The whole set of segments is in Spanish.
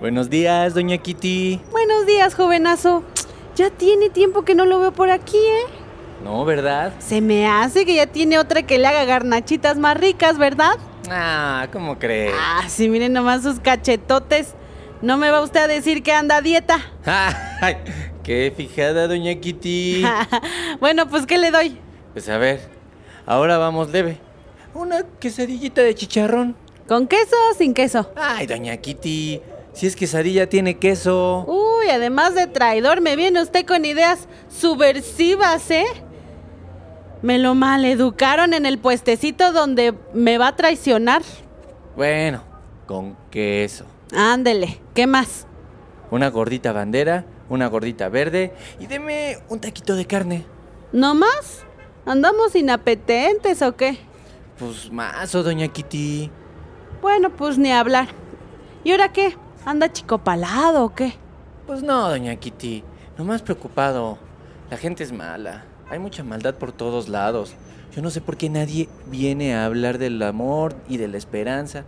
Buenos días, doña Kitty. Buenos días, jovenazo. Ya tiene tiempo que no lo veo por aquí, ¿eh? No, ¿verdad? Se me hace que ya tiene otra que le haga garnachitas más ricas, ¿verdad? Ah, ¿cómo cree? Ah, sí, miren nomás sus cachetotes. No me va usted a decir que anda a dieta. Ay, ¡Qué fijada, doña Kitty! bueno, pues, ¿qué le doy? Pues a ver, ahora vamos leve. Una quesadillita de chicharrón. ¿Con queso o sin queso? Ay, doña Kitty, si es quesadilla tiene queso. Uy, además de traidor, me viene usted con ideas subversivas, ¿eh? Me lo maleducaron en el puestecito donde me va a traicionar. Bueno, con queso. Ándele, ¿qué más? Una gordita bandera, una gordita verde y deme un taquito de carne. ¿No más? ¿Andamos inapetentes o qué? Pues más, oh, doña Kitty. Bueno, pues ni hablar. ¿Y ahora qué? ¿Anda chico palado o qué? Pues no, doña Kitty. Nomás preocupado. La gente es mala. Hay mucha maldad por todos lados. Yo no sé por qué nadie viene a hablar del amor y de la esperanza.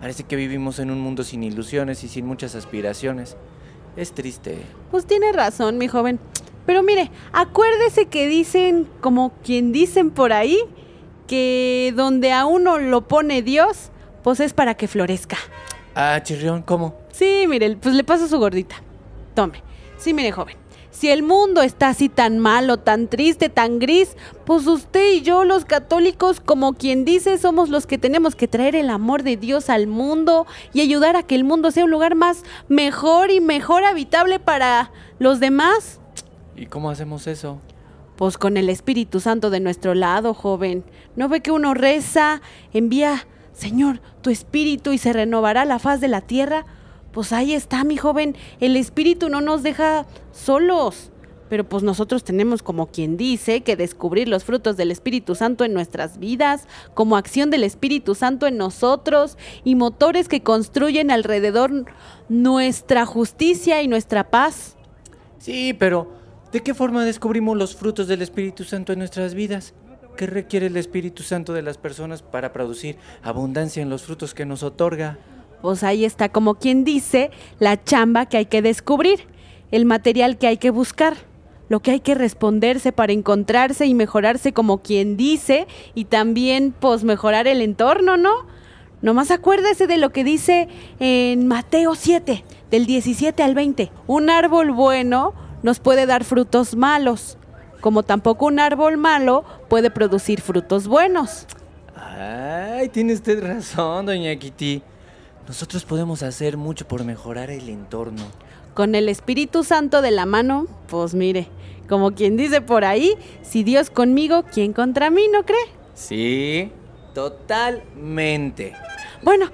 Parece que vivimos en un mundo sin ilusiones y sin muchas aspiraciones. Es triste. Pues tiene razón, mi joven. Pero mire, acuérdese que dicen, como quien dicen por ahí, que donde a uno lo pone Dios, pues es para que florezca. Ah, chirrión, ¿cómo? Sí, mire, pues le paso su gordita. Tome. Sí, mire, joven. Si el mundo está así tan malo, tan triste, tan gris, pues usted y yo, los católicos, como quien dice, somos los que tenemos que traer el amor de Dios al mundo y ayudar a que el mundo sea un lugar más mejor y mejor habitable para los demás. ¿Y cómo hacemos eso? Pues con el Espíritu Santo de nuestro lado, joven. ¿No ve que uno reza, envía, Señor, tu Espíritu y se renovará la faz de la tierra? Pues ahí está, mi joven. El Espíritu no nos deja solos. Pero pues nosotros tenemos, como quien dice, que descubrir los frutos del Espíritu Santo en nuestras vidas, como acción del Espíritu Santo en nosotros y motores que construyen alrededor nuestra justicia y nuestra paz. Sí, pero ¿de qué forma descubrimos los frutos del Espíritu Santo en nuestras vidas? ¿Qué requiere el Espíritu Santo de las personas para producir abundancia en los frutos que nos otorga? Pues ahí está, como quien dice, la chamba que hay que descubrir, el material que hay que buscar, lo que hay que responderse para encontrarse y mejorarse como quien dice, y también pues mejorar el entorno, ¿no? Nomás acuérdese de lo que dice en Mateo 7, del 17 al 20. Un árbol bueno nos puede dar frutos malos, como tampoco un árbol malo puede producir frutos buenos. Ay, tiene usted razón, doña Kitty. Nosotros podemos hacer mucho por mejorar el entorno. Con el Espíritu Santo de la mano, pues mire, como quien dice por ahí, si Dios conmigo, ¿quién contra mí, no cree? Sí, totalmente. Bueno,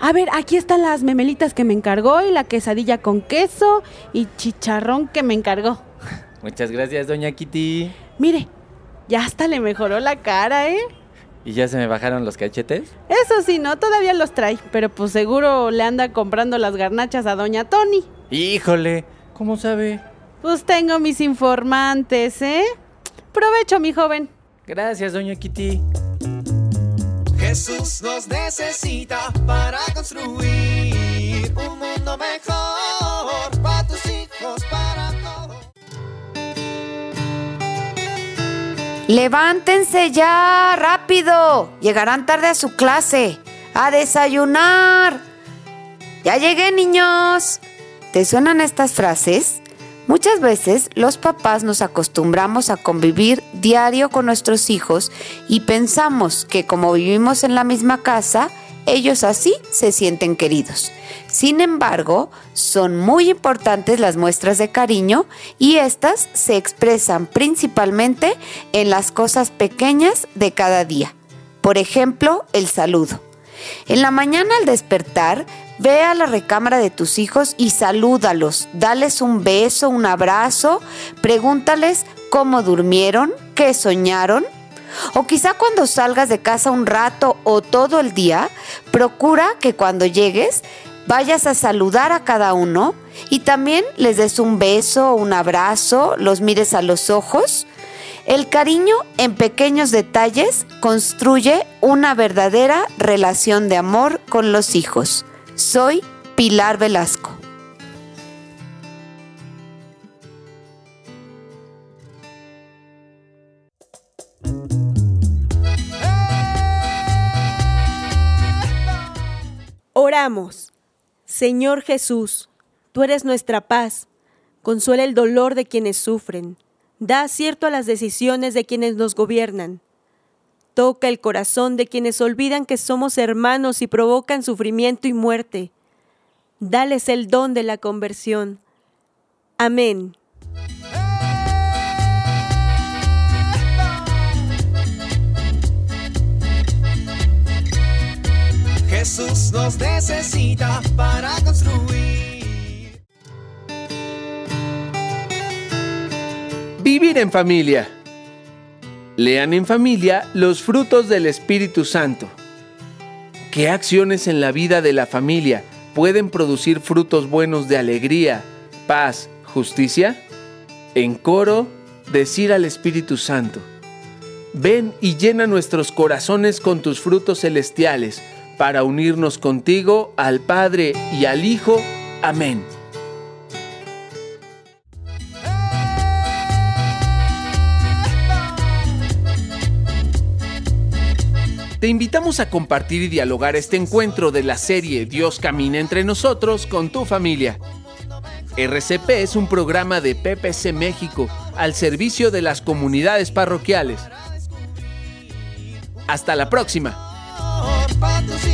a ver, aquí están las memelitas que me encargó y la quesadilla con queso y chicharrón que me encargó. Muchas gracias, doña Kitty. Mire, ya hasta le mejoró la cara, ¿eh? ¿Y ya se me bajaron los cachetes? Eso sí, no, todavía los trae, pero pues seguro le anda comprando las garnachas a doña Tony. Híjole, ¿cómo sabe? Pues tengo mis informantes, ¿eh? Provecho, mi joven. Gracias, doña Kitty. Jesús nos necesita para construir un mundo mejor Levántense ya, rápido. Llegarán tarde a su clase. A desayunar. Ya llegué, niños. ¿Te suenan estas frases? Muchas veces los papás nos acostumbramos a convivir diario con nuestros hijos y pensamos que como vivimos en la misma casa, ellos así se sienten queridos. Sin embargo, son muy importantes las muestras de cariño y estas se expresan principalmente en las cosas pequeñas de cada día. Por ejemplo, el saludo. En la mañana al despertar, ve a la recámara de tus hijos y salúdalos, dales un beso, un abrazo, pregúntales cómo durmieron, qué soñaron. O quizá cuando salgas de casa un rato o todo el día, procura que cuando llegues vayas a saludar a cada uno y también les des un beso, un abrazo, los mires a los ojos. El cariño en pequeños detalles construye una verdadera relación de amor con los hijos. Soy Pilar Velasco. Señor Jesús, tú eres nuestra paz. Consuela el dolor de quienes sufren. Da acierto a las decisiones de quienes nos gobiernan. Toca el corazón de quienes olvidan que somos hermanos y provocan sufrimiento y muerte. Dales el don de la conversión. Amén. Jesús nos necesita para construir. Vivir en familia. Lean en familia los frutos del Espíritu Santo. ¿Qué acciones en la vida de la familia pueden producir frutos buenos de alegría, paz, justicia? En coro, decir al Espíritu Santo, ven y llena nuestros corazones con tus frutos celestiales para unirnos contigo, al Padre y al Hijo. Amén. Te invitamos a compartir y dialogar este encuentro de la serie Dios camina entre nosotros con tu familia. RCP es un programa de PPC México al servicio de las comunidades parroquiales. Hasta la próxima. Para tus hijos, para